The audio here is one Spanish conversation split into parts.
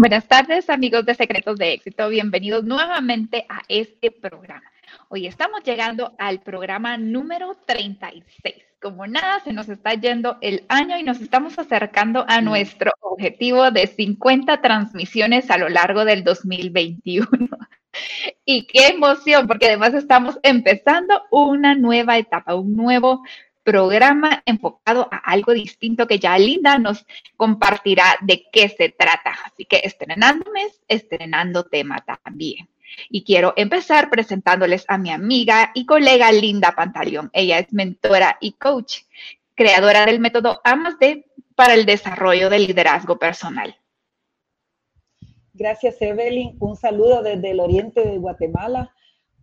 Buenas tardes, amigos de Secretos de Éxito. Bienvenidos nuevamente a este programa. Hoy estamos llegando al programa número 36. Como nada, se nos está yendo el año y nos estamos acercando a nuestro objetivo de 50 transmisiones a lo largo del 2021. Y qué emoción, porque además estamos empezando una nueva etapa, un nuevo programa enfocado a algo distinto que ya Linda nos compartirá de qué se trata. Así que estrenando mes, estrenando tema también. Y quiero empezar presentándoles a mi amiga y colega Linda Pantaleón. Ella es mentora y coach, creadora del método AMASD para el desarrollo del liderazgo personal. Gracias, Evelyn. Un saludo desde el oriente de Guatemala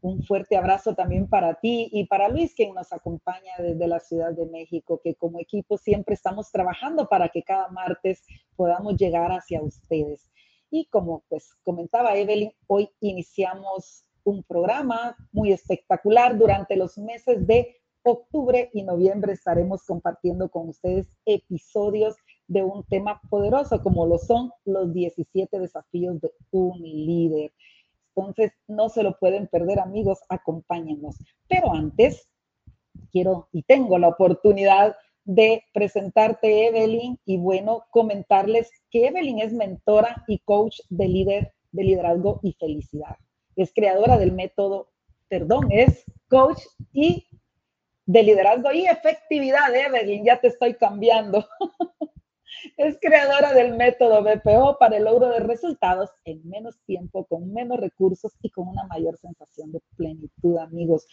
un fuerte abrazo también para ti y para Luis, quien nos acompaña desde la Ciudad de México, que como equipo siempre estamos trabajando para que cada martes podamos llegar hacia ustedes. Y como pues comentaba Evelyn, hoy iniciamos un programa muy espectacular durante los meses de octubre y noviembre estaremos compartiendo con ustedes episodios de un tema poderoso como lo son los 17 desafíos de un líder. Entonces, no se lo pueden perder, amigos, acompáñenos. Pero antes, quiero y tengo la oportunidad de presentarte, Evelyn, y bueno, comentarles que Evelyn es mentora y coach de líder de liderazgo y felicidad. Es creadora del método, perdón, es coach y de liderazgo y efectividad, Evelyn, ya te estoy cambiando. Es creadora del método BPO para el logro de resultados en menos tiempo, con menos recursos y con una mayor sensación de plenitud, amigos.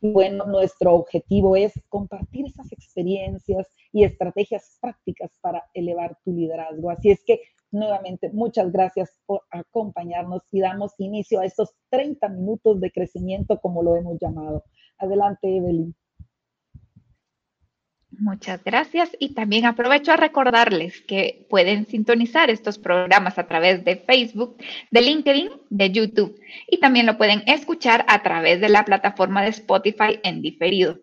Y bueno, nuestro objetivo es compartir esas experiencias y estrategias prácticas para elevar tu liderazgo. Así es que nuevamente, muchas gracias por acompañarnos y damos inicio a estos 30 minutos de crecimiento, como lo hemos llamado. Adelante, Evelyn. Muchas gracias. Y también aprovecho a recordarles que pueden sintonizar estos programas a través de Facebook, de LinkedIn, de YouTube. Y también lo pueden escuchar a través de la plataforma de Spotify en diferido.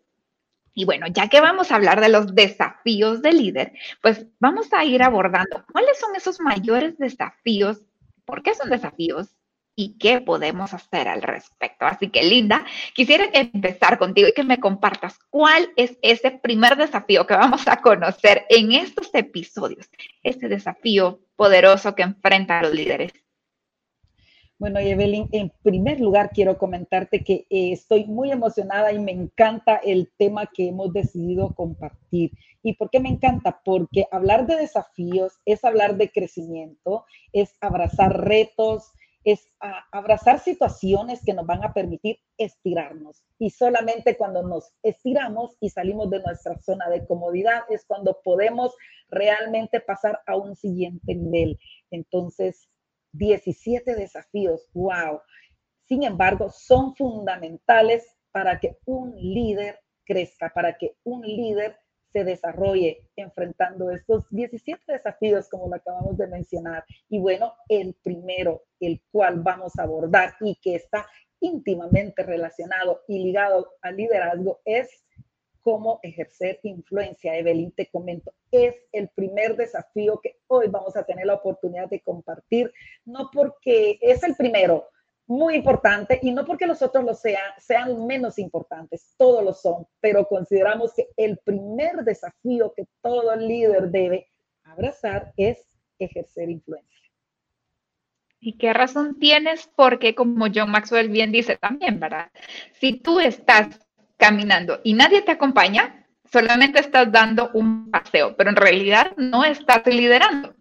Y bueno, ya que vamos a hablar de los desafíos del líder, pues vamos a ir abordando cuáles son esos mayores desafíos, por qué son desafíos y qué podemos hacer al respecto. Así que, Linda, quisiera empezar contigo y que me compartas cuál es ese primer desafío que vamos a conocer en estos episodios, ese desafío poderoso que enfrentan los líderes. Bueno, Evelyn, en primer lugar quiero comentarte que eh, estoy muy emocionada y me encanta el tema que hemos decidido compartir. ¿Y por qué me encanta? Porque hablar de desafíos es hablar de crecimiento, es abrazar retos, es abrazar situaciones que nos van a permitir estirarnos. Y solamente cuando nos estiramos y salimos de nuestra zona de comodidad es cuando podemos realmente pasar a un siguiente nivel. Entonces, 17 desafíos, wow. Sin embargo, son fundamentales para que un líder crezca, para que un líder se desarrolle enfrentando estos 17 desafíos como lo acabamos de mencionar. Y bueno, el primero, el cual vamos a abordar y que está íntimamente relacionado y ligado al liderazgo es cómo ejercer influencia. Evelyn, te comento, es el primer desafío que hoy vamos a tener la oportunidad de compartir, no porque es el primero, muy importante y no porque los otros lo sean, sean menos importantes, todos lo son, pero consideramos que el primer desafío que todo líder debe abrazar es ejercer influencia. ¿Y qué razón tienes? Porque como John Maxwell bien dice también, ¿verdad? Si tú estás caminando y nadie te acompaña, solamente estás dando un paseo, pero en realidad no estás liderando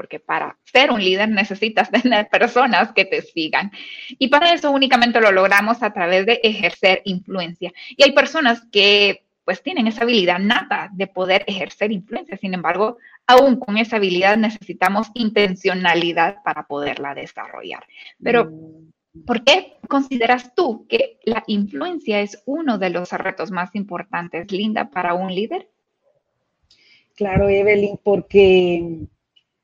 porque para ser un líder necesitas tener personas que te sigan. Y para eso únicamente lo logramos a través de ejercer influencia. Y hay personas que pues tienen esa habilidad nata de poder ejercer influencia. Sin embargo, aún con esa habilidad necesitamos intencionalidad para poderla desarrollar. Pero. ¿por qué consideras tú que la influencia es uno de los retos más importantes, Linda, para un líder? Claro, Evelyn, porque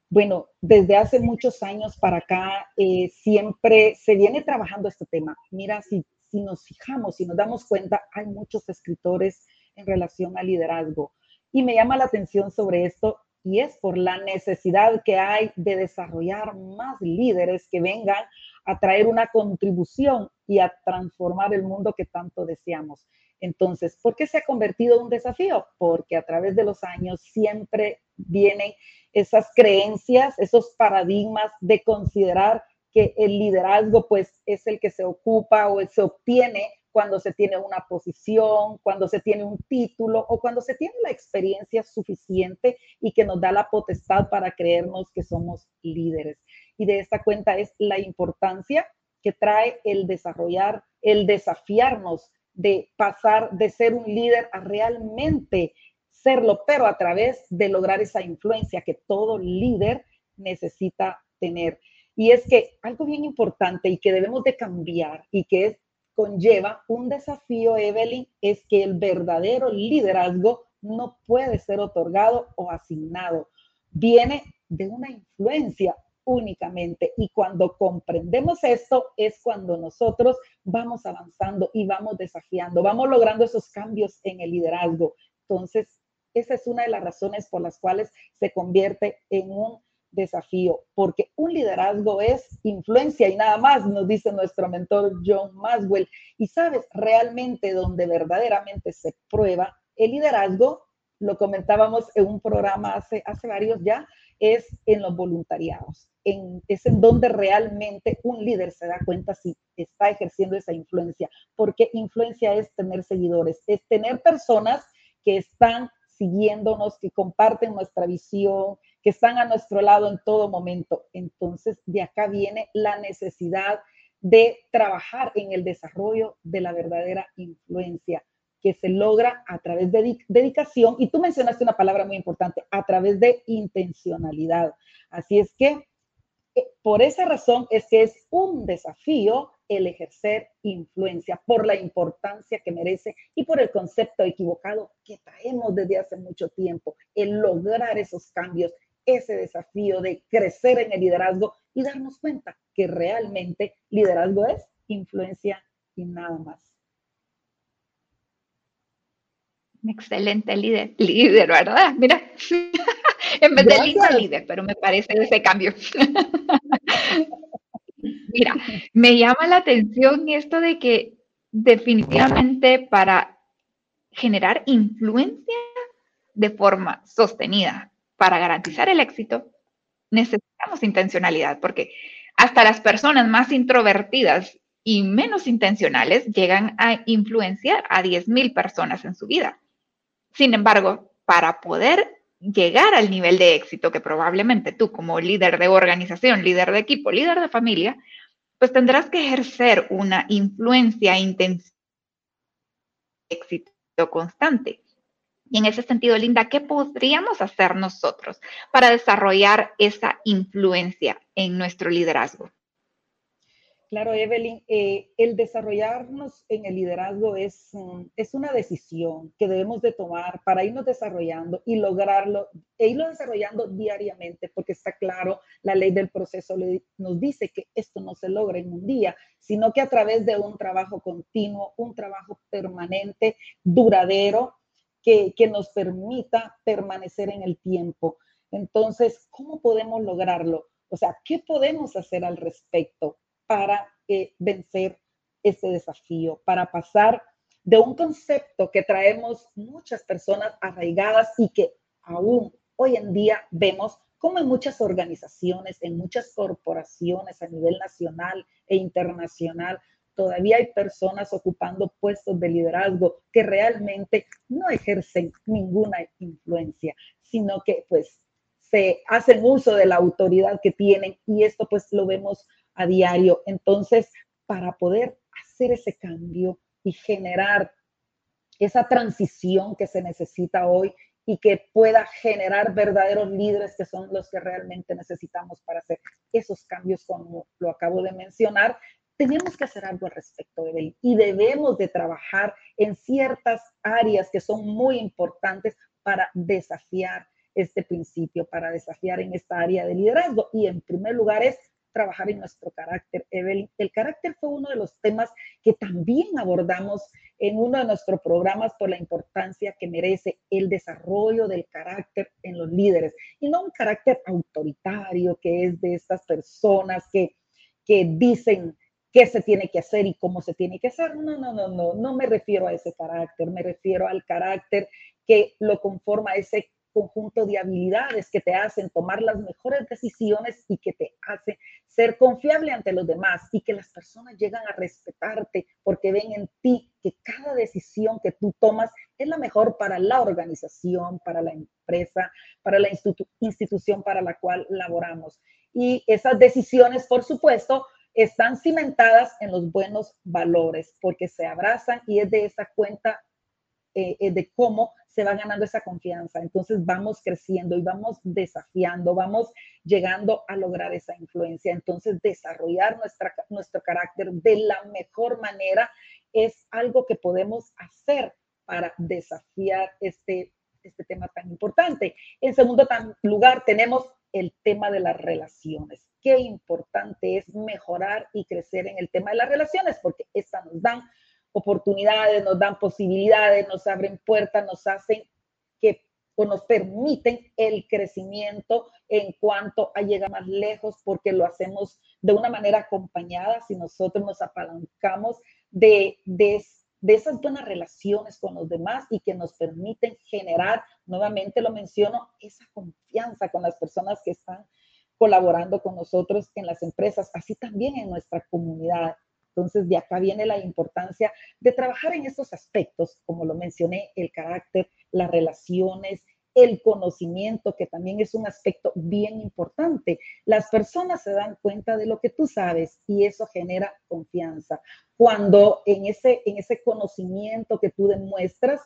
bueno, desde hace muchos años para acá eh, siempre se viene trabajando este tema. Mira, si, si nos fijamos, si nos damos cuenta, hay muchos escritores en relación al liderazgo. Y me llama la atención sobre esto y es por la necesidad que hay de desarrollar más líderes que vengan a traer una contribución y a transformar el mundo que tanto deseamos. Entonces, ¿por qué se ha convertido en un desafío? Porque a través de los años siempre vienen esas creencias, esos paradigmas de considerar que el liderazgo pues es el que se ocupa o se obtiene cuando se tiene una posición, cuando se tiene un título o cuando se tiene la experiencia suficiente y que nos da la potestad para creernos que somos líderes. Y de esta cuenta es la importancia que trae el desarrollar, el desafiarnos de pasar de ser un líder a realmente serlo, pero a través de lograr esa influencia que todo líder necesita tener. Y es que algo bien importante y que debemos de cambiar y que conlleva un desafío, Evelyn, es que el verdadero liderazgo no puede ser otorgado o asignado. Viene de una influencia únicamente. Y cuando comprendemos esto es cuando nosotros vamos avanzando y vamos desafiando, vamos logrando esos cambios en el liderazgo. Entonces, esa es una de las razones por las cuales se convierte en un desafío, porque un liderazgo es influencia y nada más, nos dice nuestro mentor John Maswell. Y sabes, realmente donde verdaderamente se prueba el liderazgo, lo comentábamos en un programa hace, hace varios ya, es en los voluntariados. En, es en donde realmente un líder se da cuenta si está ejerciendo esa influencia, porque influencia es tener seguidores, es tener personas que están siguiéndonos, que comparten nuestra visión, que están a nuestro lado en todo momento. Entonces, de acá viene la necesidad de trabajar en el desarrollo de la verdadera influencia que se logra a través de dedicación. Y tú mencionaste una palabra muy importante, a través de intencionalidad. Así es que, por esa razón es que es un desafío el ejercer influencia por la importancia que merece y por el concepto equivocado que traemos desde hace mucho tiempo, el lograr esos cambios, ese desafío de crecer en el liderazgo y darnos cuenta que realmente liderazgo es influencia y nada más. Excelente líder, líder, ¿verdad? Mira, en vez de líder, líder, pero me parece ese cambio. Mira, me llama la atención esto de que definitivamente para generar influencia de forma sostenida, para garantizar el éxito, necesitamos intencionalidad, porque hasta las personas más introvertidas y menos intencionales llegan a influenciar a 10.000 personas en su vida. Sin embargo, para poder llegar al nivel de éxito que probablemente tú como líder de organización, líder de equipo, líder de familia, pues tendrás que ejercer una influencia intensa, éxito constante. Y en ese sentido, Linda, ¿qué podríamos hacer nosotros para desarrollar esa influencia en nuestro liderazgo? Claro, Evelyn, eh, el desarrollarnos en el liderazgo es, es una decisión que debemos de tomar para irnos desarrollando y lograrlo, e irlo desarrollando diariamente, porque está claro, la ley del proceso nos dice que esto no se logra en un día, sino que a través de un trabajo continuo, un trabajo permanente, duradero, que, que nos permita permanecer en el tiempo. Entonces, ¿cómo podemos lograrlo? O sea, ¿qué podemos hacer al respecto? Para eh, vencer ese desafío, para pasar de un concepto que traemos muchas personas arraigadas y que aún hoy en día vemos como en muchas organizaciones, en muchas corporaciones a nivel nacional e internacional, todavía hay personas ocupando puestos de liderazgo que realmente no ejercen ninguna influencia, sino que pues se hacen uso de la autoridad que tienen y esto pues lo vemos a diario. Entonces, para poder hacer ese cambio y generar esa transición que se necesita hoy y que pueda generar verdaderos líderes que son los que realmente necesitamos para hacer esos cambios como lo acabo de mencionar, tenemos que hacer algo al respecto de él y debemos de trabajar en ciertas áreas que son muy importantes para desafiar este principio, para desafiar en esta área de liderazgo. Y en primer lugar es trabajar en nuestro carácter, Evelyn. El carácter fue uno de los temas que también abordamos en uno de nuestros programas por la importancia que merece el desarrollo del carácter en los líderes y no un carácter autoritario que es de estas personas que, que dicen qué se tiene que hacer y cómo se tiene que hacer. No, no, no, no, no me refiero a ese carácter, me refiero al carácter que lo conforma ese conjunto de habilidades que te hacen tomar las mejores decisiones y que te hace ser confiable ante los demás y que las personas llegan a respetarte porque ven en ti que cada decisión que tú tomas es la mejor para la organización, para la empresa, para la institución para la cual laboramos. Y esas decisiones, por supuesto, están cimentadas en los buenos valores porque se abrazan y es de esa cuenta eh, eh, de cómo se va ganando esa confianza. Entonces vamos creciendo y vamos desafiando, vamos llegando a lograr esa influencia. Entonces desarrollar nuestra, nuestro carácter de la mejor manera es algo que podemos hacer para desafiar este, este tema tan importante. En segundo lugar, tenemos el tema de las relaciones. Qué importante es mejorar y crecer en el tema de las relaciones, porque estas nos dan oportunidades, nos dan posibilidades, nos abren puertas, nos hacen que o nos permiten el crecimiento en cuanto a llegar más lejos, porque lo hacemos de una manera acompañada, si nosotros nos apalancamos de, de, de esas buenas relaciones con los demás y que nos permiten generar, nuevamente lo menciono, esa confianza con las personas que están colaborando con nosotros en las empresas, así también en nuestra comunidad. Entonces, de acá viene la importancia de trabajar en estos aspectos, como lo mencioné, el carácter, las relaciones, el conocimiento, que también es un aspecto bien importante. Las personas se dan cuenta de lo que tú sabes y eso genera confianza. Cuando en ese, en ese conocimiento que tú demuestras,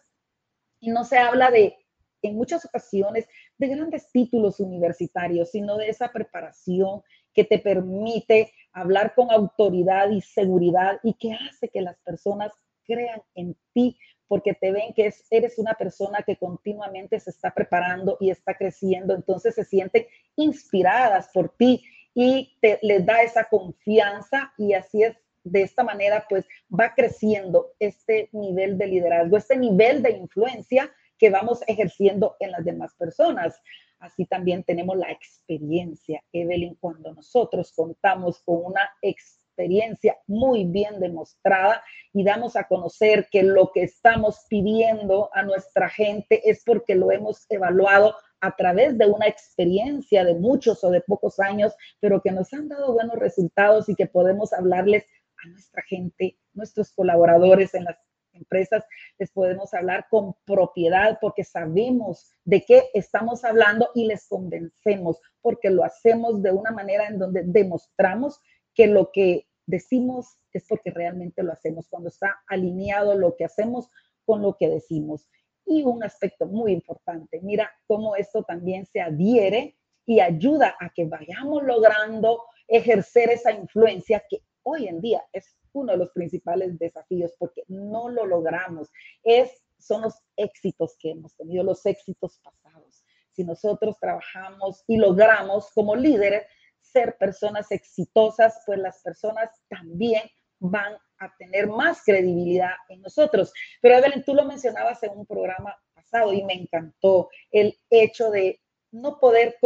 y no se habla de, en muchas ocasiones, de grandes títulos universitarios, sino de esa preparación que te permite hablar con autoridad y seguridad y que hace que las personas crean en ti porque te ven que eres una persona que continuamente se está preparando y está creciendo, entonces se sienten inspiradas por ti y te, les da esa confianza y así es, de esta manera pues va creciendo este nivel de liderazgo, este nivel de influencia que vamos ejerciendo en las demás personas. Así también tenemos la experiencia, Evelyn, cuando nosotros contamos con una experiencia muy bien demostrada y damos a conocer que lo que estamos pidiendo a nuestra gente es porque lo hemos evaluado a través de una experiencia de muchos o de pocos años, pero que nos han dado buenos resultados y que podemos hablarles a nuestra gente, nuestros colaboradores en las empresas les podemos hablar con propiedad porque sabemos de qué estamos hablando y les convencemos porque lo hacemos de una manera en donde demostramos que lo que decimos es porque realmente lo hacemos, cuando está alineado lo que hacemos con lo que decimos. Y un aspecto muy importante, mira cómo esto también se adhiere y ayuda a que vayamos logrando ejercer esa influencia que hoy en día es uno de los principales desafíos porque no lo logramos. Es, son los éxitos que hemos tenido, los éxitos pasados. Si nosotros trabajamos y logramos como líderes ser personas exitosas, pues las personas también van a tener más credibilidad en nosotros. Pero Evelyn, tú lo mencionabas en un programa pasado y me encantó el hecho de no poder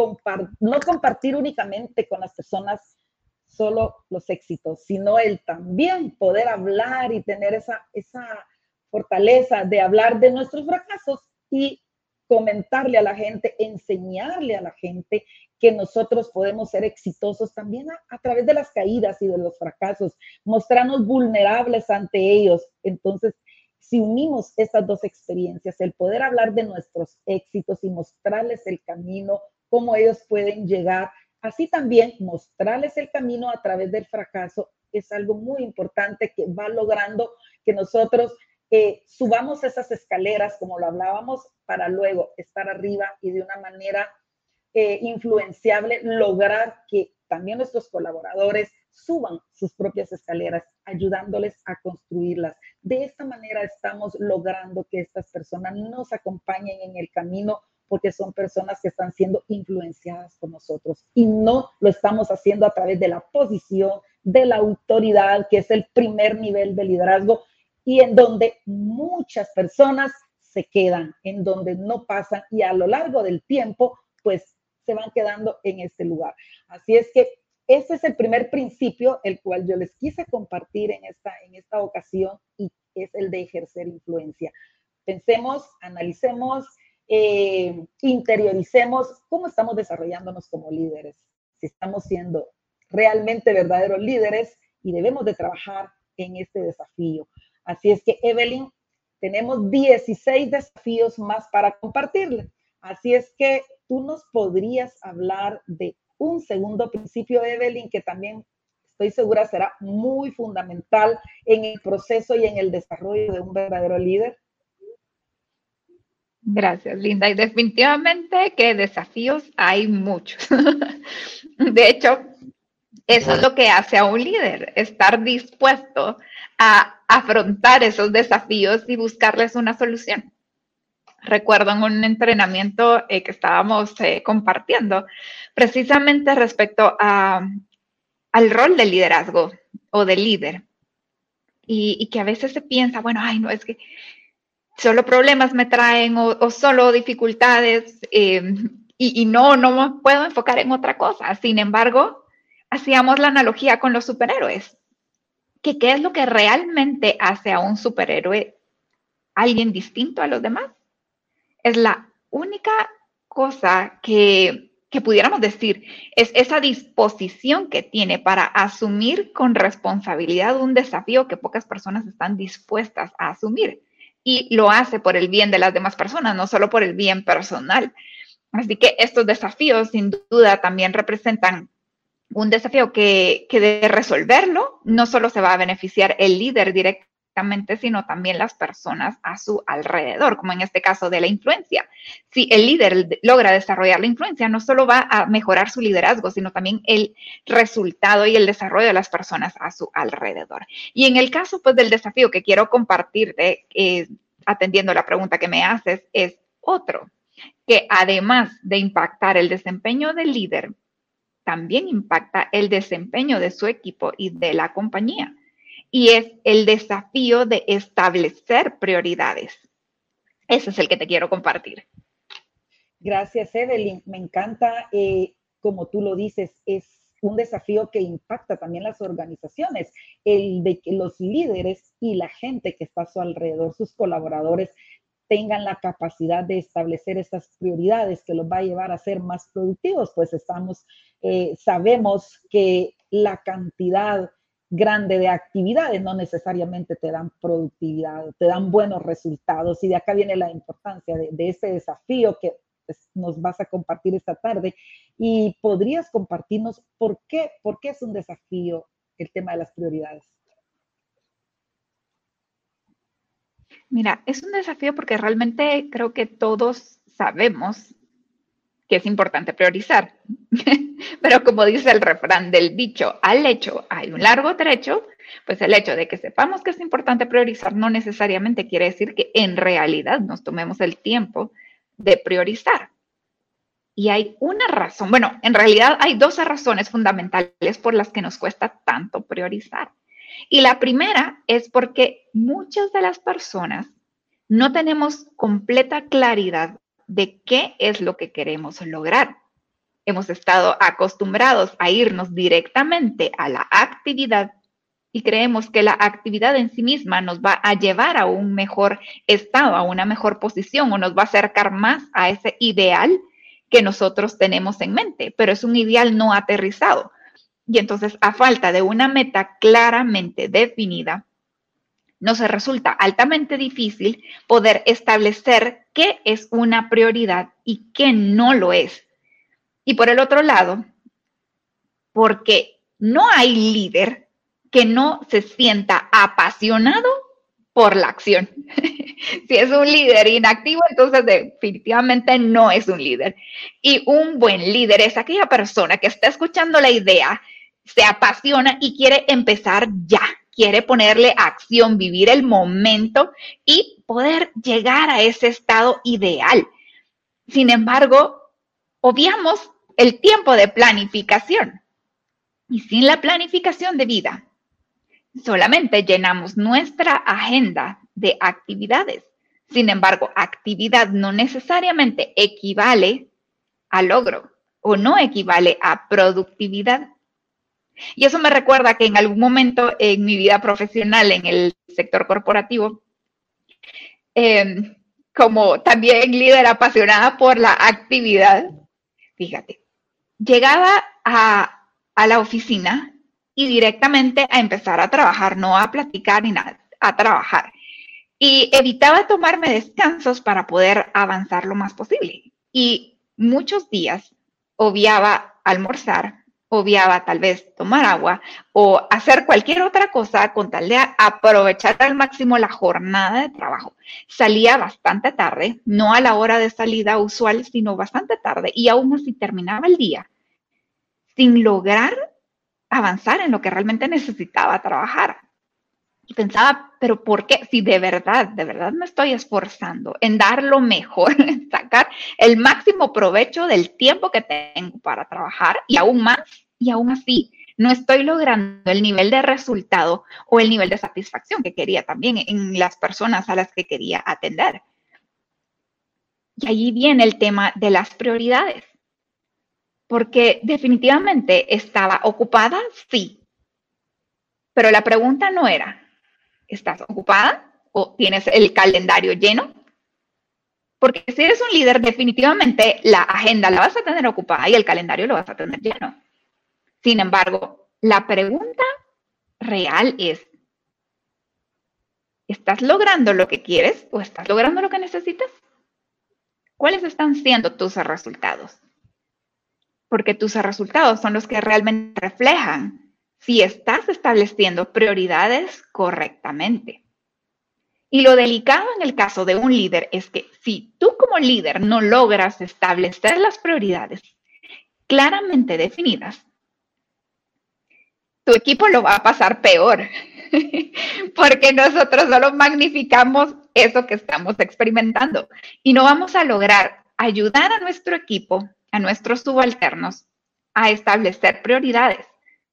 no compartir únicamente con las personas solo los éxitos, sino el también poder hablar y tener esa, esa fortaleza de hablar de nuestros fracasos y comentarle a la gente, enseñarle a la gente que nosotros podemos ser exitosos también a, través de las caídas y de los fracasos, mostrarnos vulnerables ante ellos. Entonces, si unimos estas dos experiencias, el poder hablar de nuestros éxitos y mostrarles el camino, cómo ellos pueden llegar Así también mostrarles el camino a través del fracaso es algo muy importante que va logrando que nosotros eh, subamos esas escaleras, como lo hablábamos, para luego estar arriba y de una manera eh, influenciable lograr que también nuestros colaboradores suban sus propias escaleras, ayudándoles a construirlas. De esta manera estamos logrando que estas personas nos acompañen en el camino porque son personas que están siendo influenciadas por nosotros y no lo estamos haciendo a través de la posición, de la autoridad, que es el primer nivel de liderazgo y en donde muchas personas se quedan, en donde no pasan y a lo largo del tiempo, pues se van quedando en este lugar. Así es que ese es el primer principio, el cual yo les quise compartir en esta, en esta ocasión y es el de ejercer influencia. Pensemos, analicemos, eh, interioricemos cómo estamos desarrollándonos como líderes, si estamos siendo realmente verdaderos líderes y debemos de trabajar en este desafío. Así es que, Evelyn, tenemos 16 desafíos más para compartirle. Así es que tú nos podrías hablar de un segundo principio, Evelyn, que también estoy segura será muy fundamental en el proceso y en el desarrollo de un verdadero líder. Gracias, Linda. Y definitivamente que desafíos hay muchos. De hecho, eso es lo que hace a un líder, estar dispuesto a afrontar esos desafíos y buscarles una solución. Recuerdo en un entrenamiento eh, que estábamos eh, compartiendo, precisamente respecto a, al rol del liderazgo o del líder. Y, que a veces se piensa, bueno, ay, no, es que solo problemas me traen o, solo dificultades eh, y, no, no me puedo enfocar en otra cosa. Sin embargo, hacíamos la analogía con los superhéroes, que qué es lo que realmente hace a un superhéroe alguien distinto a los demás. Es la única cosa que, que pudiéramos decir, es esa disposición que tiene para asumir con responsabilidad un desafío que pocas personas están dispuestas a asumir. Y lo hace por el bien de las demás personas, no solo por el bien personal. Así que estos desafíos sin duda también representan un desafío que, de resolverlo no solo se va a beneficiar el líder directamente, sino también las personas a su alrededor, como en este caso de la influencia. Si el líder logra desarrollar la influencia, no solo va a mejorar su liderazgo, sino también el resultado y el desarrollo de las personas a su alrededor. Y en el caso pues, del desafío que quiero compartirte, eh, atendiendo la pregunta que me haces, es otro, que además de impactar el desempeño del líder, también impacta el desempeño de su equipo y de la compañía. Y es el desafío de establecer prioridades. Ese es el que te quiero compartir. Gracias, Evelyn. Me encanta, eh, como tú lo dices, es un desafío que impacta también las organizaciones, el de que los líderes y la gente que está a su alrededor, sus colaboradores, tengan la capacidad de establecer estas prioridades que los va a llevar a ser más productivos, pues estamos, eh, sabemos que la cantidad grande de actividades no necesariamente te dan productividad, te dan buenos resultados y de acá viene la importancia de, ese desafío que pues, nos vas a compartir esta tarde y podrías compartirnos por qué, por qué es un desafío el tema de las prioridades. Mira, es un desafío porque realmente creo que todos sabemos que es importante priorizar. Pero como dice el refrán del dicho al hecho hay un largo trecho, pues el hecho de que sepamos que es importante priorizar no necesariamente quiere decir que en realidad nos tomemos el tiempo de priorizar. Y hay una razón, bueno, en realidad hay dos razones fundamentales por las que nos cuesta tanto priorizar. Y la primera es porque muchas de las personas no tenemos completa claridad de qué es lo que queremos lograr. Hemos estado acostumbrados a irnos directamente a la actividad y creemos que la actividad en sí misma nos va a llevar a un mejor estado, a una mejor posición o nos va a acercar más a ese ideal que nosotros tenemos en mente, pero es un ideal no aterrizado. Y entonces, a falta de una meta claramente definida, nos resulta altamente difícil poder establecer qué es una prioridad y qué no lo es. Y por el otro lado, porque no hay líder que no se sienta apasionado por la acción. si es un líder inactivo, entonces definitivamente no es un líder. Y un buen líder es aquella persona que está escuchando la idea se apasiona y quiere empezar ya, quiere ponerle acción, vivir el momento y poder llegar a ese estado ideal. Sin embargo, obviamos el tiempo de planificación. Y sin la planificación de vida, solamente llenamos nuestra agenda de actividades. Sin embargo, actividad no necesariamente equivale a logro o no equivale a productividad. Y eso me recuerda que en algún momento en mi vida profesional en el sector corporativo, em, como también líder apasionada por la actividad, fíjate, llegaba a, la oficina y directamente a empezar a trabajar, no a platicar ni nada, a trabajar. Y evitaba tomarme descansos para poder avanzar lo más posible. Y muchos días obviaba almorzar, obviaba tal vez tomar agua o hacer cualquier otra cosa con tal de aprovechar al máximo la jornada de trabajo. Salía bastante tarde, no a la hora de salida usual, sino bastante tarde y aún así terminaba el día sin lograr avanzar en lo que realmente necesitaba trabajar. Y pensaba, pero ¿por qué? Si de verdad, de verdad me estoy esforzando en dar lo mejor, en sacar el máximo provecho del tiempo que tengo para trabajar y aún más, y aún así no estoy logrando el nivel de resultado o el nivel de satisfacción que quería también en las personas a las que quería atender. Y allí viene el tema de las prioridades. Porque definitivamente estaba ocupada, sí. Pero la pregunta no era, ¿estás ocupada o tienes el calendario lleno? Porque si eres un líder, definitivamente la agenda la vas a tener ocupada y el calendario lo vas a tener lleno. Sin embargo, la pregunta real es, ¿estás logrando lo que quieres o estás logrando lo que necesitas? ¿Cuáles están siendo tus resultados? Porque tus resultados son los que realmente reflejan si estás estableciendo prioridades correctamente. Y lo delicado en el caso de un líder es que si tú como líder no logras establecer las prioridades claramente definidas, tu equipo lo va a pasar peor, porque nosotros solo magnificamos eso que estamos experimentando y no vamos a lograr ayudar a nuestro equipo, a nuestros subalternos, a establecer prioridades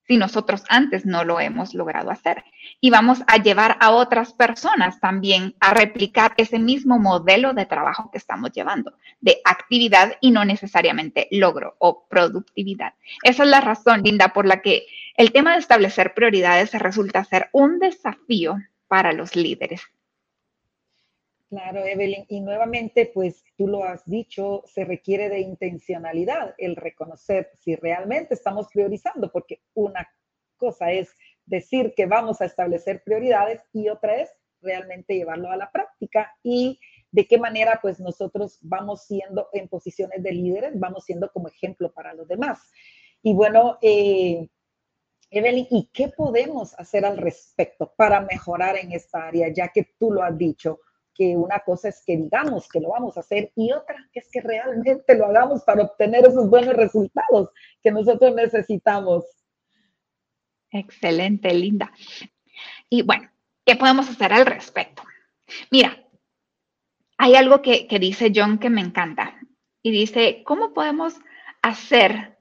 si nosotros antes no lo hemos logrado hacer. Y vamos a llevar a otras personas también a replicar ese mismo modelo de trabajo que estamos llevando, de actividad y no necesariamente logro o productividad. Esa es la razón, Linda, por la que el tema de establecer prioridades resulta ser un desafío para los líderes. Claro, Evelyn. Y nuevamente, pues tú lo has dicho, se requiere de intencionalidad, el reconocer si realmente estamos priorizando, porque una cosa es decir que vamos a establecer prioridades y otra es realmente llevarlo a la práctica y de qué manera pues nosotros vamos siendo en posiciones de líderes, vamos siendo como ejemplo para los demás. Y bueno, eh, Evelyn, ¿y qué podemos hacer al respecto para mejorar en esta área, ya que tú lo has dicho? que una cosa es que digamos que lo vamos a hacer y otra es que realmente lo hagamos para obtener esos buenos resultados que nosotros necesitamos. Excelente, Linda. Y bueno, ¿qué podemos hacer al respecto? Mira, hay algo que, que dice John que me encanta y dice, ¿cómo podemos hacer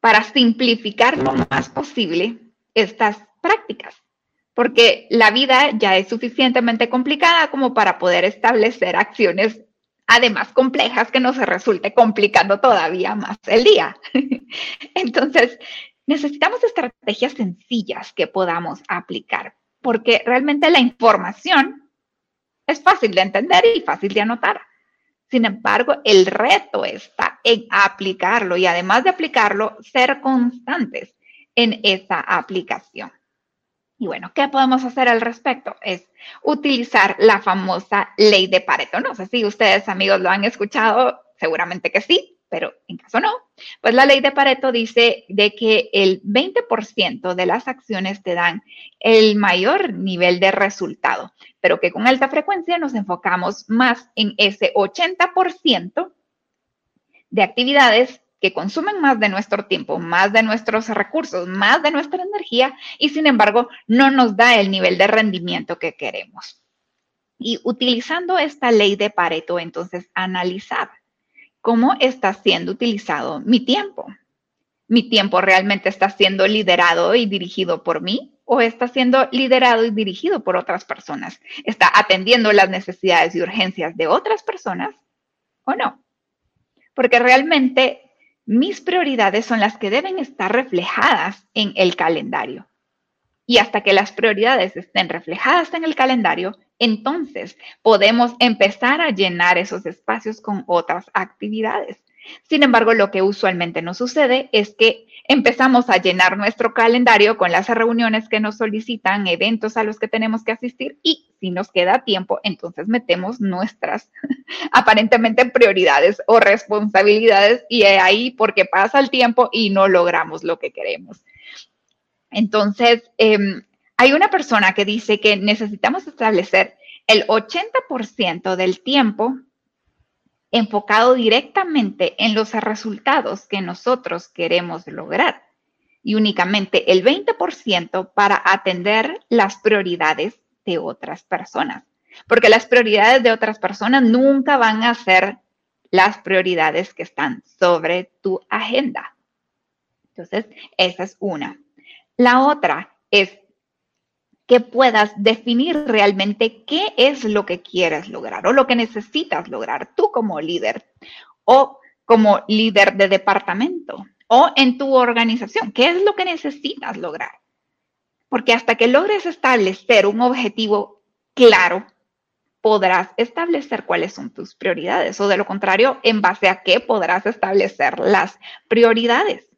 para simplificar lo más posible estas prácticas? porque la vida ya es suficientemente complicada como para poder establecer acciones además complejas que no se resulte complicando todavía más el día. Entonces, necesitamos estrategias sencillas que podamos aplicar, porque realmente la información es fácil de entender y fácil de anotar. Sin embargo, el reto está en aplicarlo y además de aplicarlo, ser constantes en esa aplicación. Y bueno, ¿qué podemos hacer al respecto? Es utilizar la famosa ley de Pareto. No sé si ustedes, amigos, lo han escuchado, seguramente que sí, pero en caso no, pues la ley de Pareto dice de que el 20% de las acciones te dan el mayor nivel de resultado, pero que con alta frecuencia nos enfocamos más en ese 80% de actividades que consumen más de nuestro tiempo, más de nuestros recursos, más de nuestra energía y sin embargo no nos da el nivel de rendimiento que queremos. Y utilizando esta ley de Pareto, entonces analizar cómo está siendo utilizado mi tiempo. ¿Mi tiempo realmente está siendo liderado y dirigido por mí o está siendo liderado y dirigido por otras personas? ¿Está atendiendo las necesidades y urgencias de otras personas o no? Porque realmente mis prioridades son las que deben estar reflejadas en el calendario. Y hasta que las prioridades estén reflejadas en el calendario, entonces podemos empezar a llenar esos espacios con otras actividades. Sin embargo, lo que usualmente nos sucede es que empezamos a llenar nuestro calendario con las reuniones que nos solicitan, eventos a los que tenemos que asistir y si nos queda tiempo, entonces metemos nuestras aparentemente prioridades o responsabilidades y ahí porque pasa el tiempo y no logramos lo que queremos. Entonces, em, hay una persona que dice que necesitamos establecer el 80% del tiempo enfocado directamente en los resultados que nosotros queremos lograr y únicamente el 20% para atender las prioridades de otras personas. Porque las prioridades de otras personas nunca van a ser las prioridades que están sobre tu agenda. Entonces, esa es una. La otra es que puedas definir realmente qué es lo que quieres lograr o lo que necesitas lograr tú como líder o como líder de departamento o en tu organización. ¿Qué es lo que necesitas lograr? Porque hasta que logres establecer un objetivo claro, podrás establecer cuáles son tus prioridades o de lo contrario, en base a qué podrás establecer las prioridades.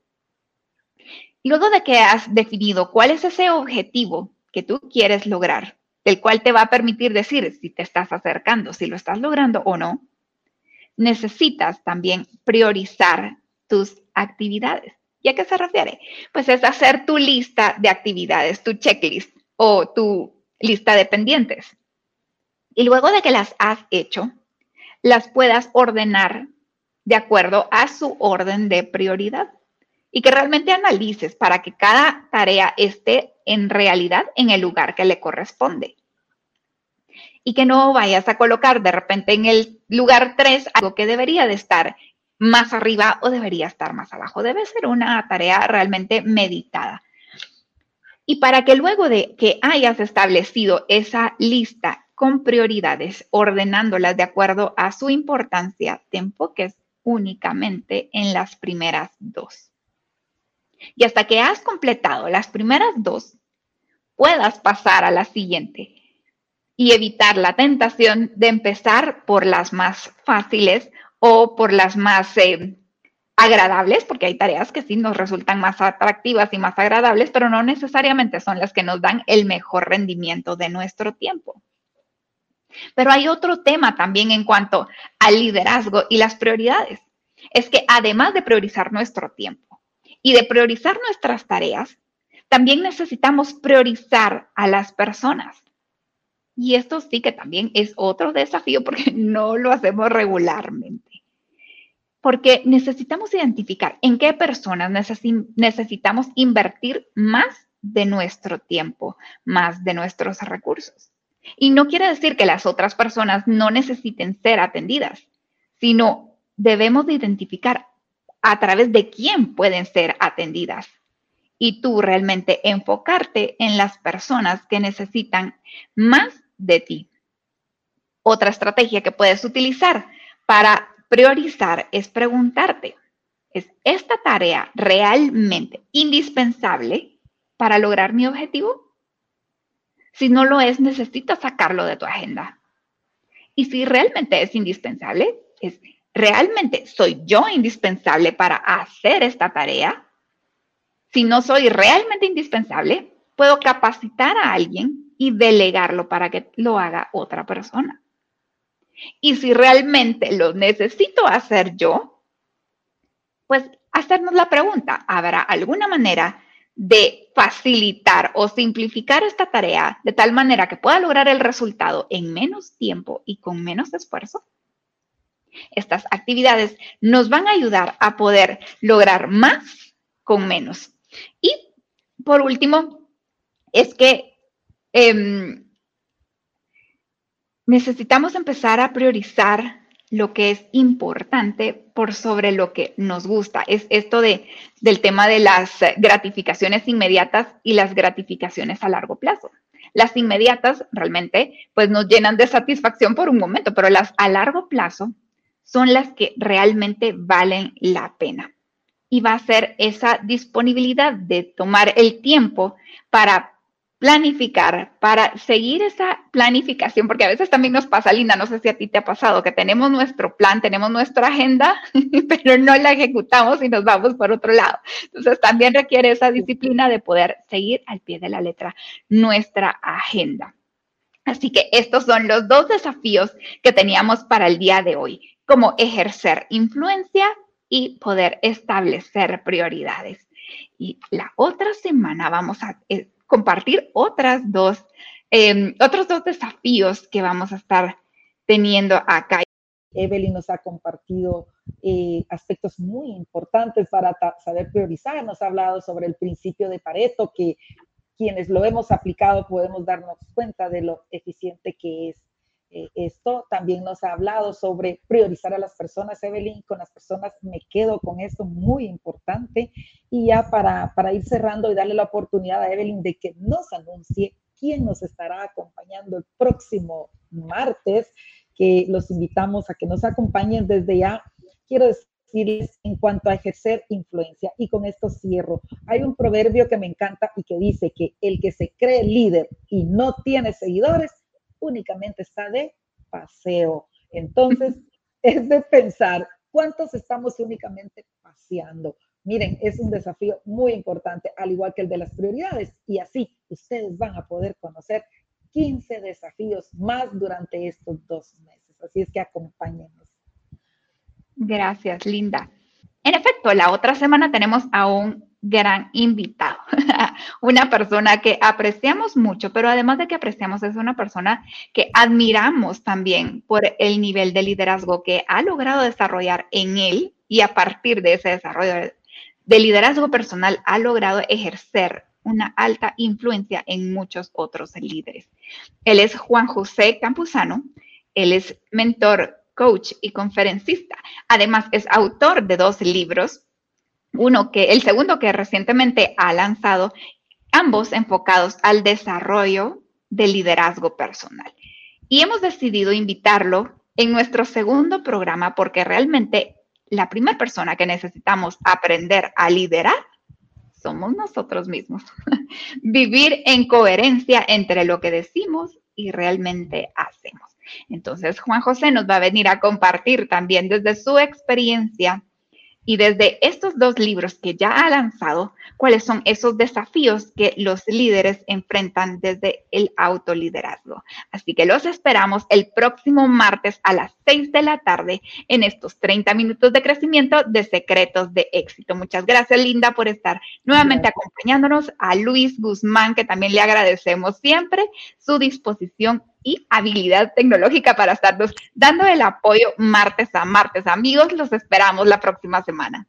Luego de que has definido cuál es ese objetivo que tú quieres lograr, el cual te va a permitir decir si te estás acercando, si lo estás logrando o no, necesitas también priorizar tus actividades. ¿Y a qué se refiere? Pues es hacer tu lista de actividades, tu checklist o tu lista de pendientes. Y luego de que las has hecho, las puedas ordenar de acuerdo a su orden de prioridad y que realmente analices para que cada tarea esté en realidad en el lugar que le corresponde. Y que no vayas a colocar de repente en el lugar 3 algo que debería de estar más arriba o debería estar más abajo. Debe ser una tarea realmente meditada. Y para que luego de que hayas establecido esa lista con prioridades, ordenándolas de acuerdo a su importancia, te enfoques únicamente en las primeras dos. Y hasta que has completado las primeras dos, puedas pasar a la siguiente y evitar la tentación de empezar por las más fáciles o por las más eh, agradables, porque hay tareas que sí nos resultan más atractivas y más agradables, pero no necesariamente son las que nos dan el mejor rendimiento de nuestro tiempo. Pero hay otro tema también en cuanto al liderazgo y las prioridades. Es que además de priorizar nuestro tiempo, y de priorizar nuestras tareas, también necesitamos priorizar a las personas. Y esto sí que también es otro desafío porque no lo hacemos regularmente. Porque necesitamos identificar en qué personas necesitamos invertir más de nuestro tiempo, más de nuestros recursos. Y no quiere decir que las otras personas no necesiten ser atendidas, sino debemos de identificar a través de quién pueden ser atendidas. Y tú realmente enfocarte en las personas que necesitan más de ti. Otra estrategia que puedes utilizar para priorizar es preguntarte, ¿es esta tarea realmente indispensable para lograr mi objetivo? Si no lo es, necesitas sacarlo de tu agenda. Y si realmente es indispensable, es ¿realmente soy yo indispensable para hacer esta tarea? Si no soy realmente indispensable, puedo capacitar a alguien y delegarlo para que lo haga otra persona. Y si realmente lo necesito hacer yo, pues hacernos la pregunta, ¿habrá alguna manera de facilitar o simplificar esta tarea de tal manera que pueda lograr el resultado en menos tiempo y con menos esfuerzo? Estas actividades nos van a ayudar a poder lograr más con menos. Y por último, es que em, necesitamos empezar a priorizar lo que es importante por sobre lo que nos gusta. Es esto de, del tema de las gratificaciones inmediatas y las gratificaciones a largo plazo. Las inmediatas realmente pues nos llenan de satisfacción por un momento, pero las a largo plazo son las que realmente valen la pena. Y va a ser esa disponibilidad de tomar el tiempo para planificar, para seguir esa planificación, porque a veces también nos pasa, Linda, no sé si a ti te ha pasado, que tenemos nuestro plan, tenemos nuestra agenda, pero no la ejecutamos y nos vamos por otro lado. Entonces también requiere esa disciplina de poder seguir al pie de la letra nuestra agenda. Así que estos son los dos desafíos que teníamos para el día de hoy, como ejercer influencia y poder establecer prioridades. Y la otra semana vamos a eh, compartir otras dos, em, otros dos desafíos que vamos a estar teniendo acá. Evelyn nos ha compartido eh, aspectos muy importantes para saber priorizar. Nos ha hablado sobre el principio de Pareto, que quienes lo hemos aplicado podemos darnos cuenta de lo eficiente que es eh, esto. También nos ha hablado sobre priorizar a las personas, Evelyn, con las personas me quedo con esto muy importante. Y ya para, para ir cerrando y darle la oportunidad a Evelyn de que nos anuncie quién nos estará acompañando el próximo martes, que los invitamos a que nos acompañen desde ya. Quiero decirles en cuanto a ejercer influencia, y con esto cierro, hay un proverbio que me encanta y que dice que el que se cree líder y no tiene seguidores, únicamente está de paseo. Entonces, es de pensar cuántos estamos únicamente paseando. Miren, es un desafío muy importante, al igual que el de las prioridades. Y así ustedes van a poder conocer 15 desafíos más durante estos dos meses. Así es que acompáñenos. Gracias, Linda. En efecto, la otra semana tenemos a un gran invitado, una persona que apreciamos mucho, pero además de que apreciamos, es una persona que admiramos también por el nivel de liderazgo que ha logrado desarrollar en él y a partir de ese desarrollo de liderazgo personal ha logrado ejercer una alta influencia en muchos otros líderes. Él es Juan José Campuzano, él es mentor, coach y conferencista. Además, es autor de dos libros uno que, el segundo que recientemente ha lanzado, ambos enfocados al desarrollo del liderazgo personal. Y hemos decidido invitarlo en nuestro segundo programa porque realmente la primera persona que necesitamos aprender a liderar somos nosotros mismos. Vivir en coherencia entre lo que decimos y realmente hacemos. Entonces, Juan José nos va a venir a compartir también desde su experiencia y desde estos dos libros que ya ha lanzado, cuáles son esos desafíos que los líderes enfrentan desde el autoliderazgo. Así que los esperamos el próximo martes a las 6 de la tarde en estos 30 minutos de crecimiento de secretos de éxito. Muchas gracias, Linda, por estar nuevamente acompañándonos. A Luis Guzmán, que también le agradecemos siempre su disposición y habilidad tecnológica para estarnos dando el apoyo martes a martes. Amigos, los esperamos la próxima semana.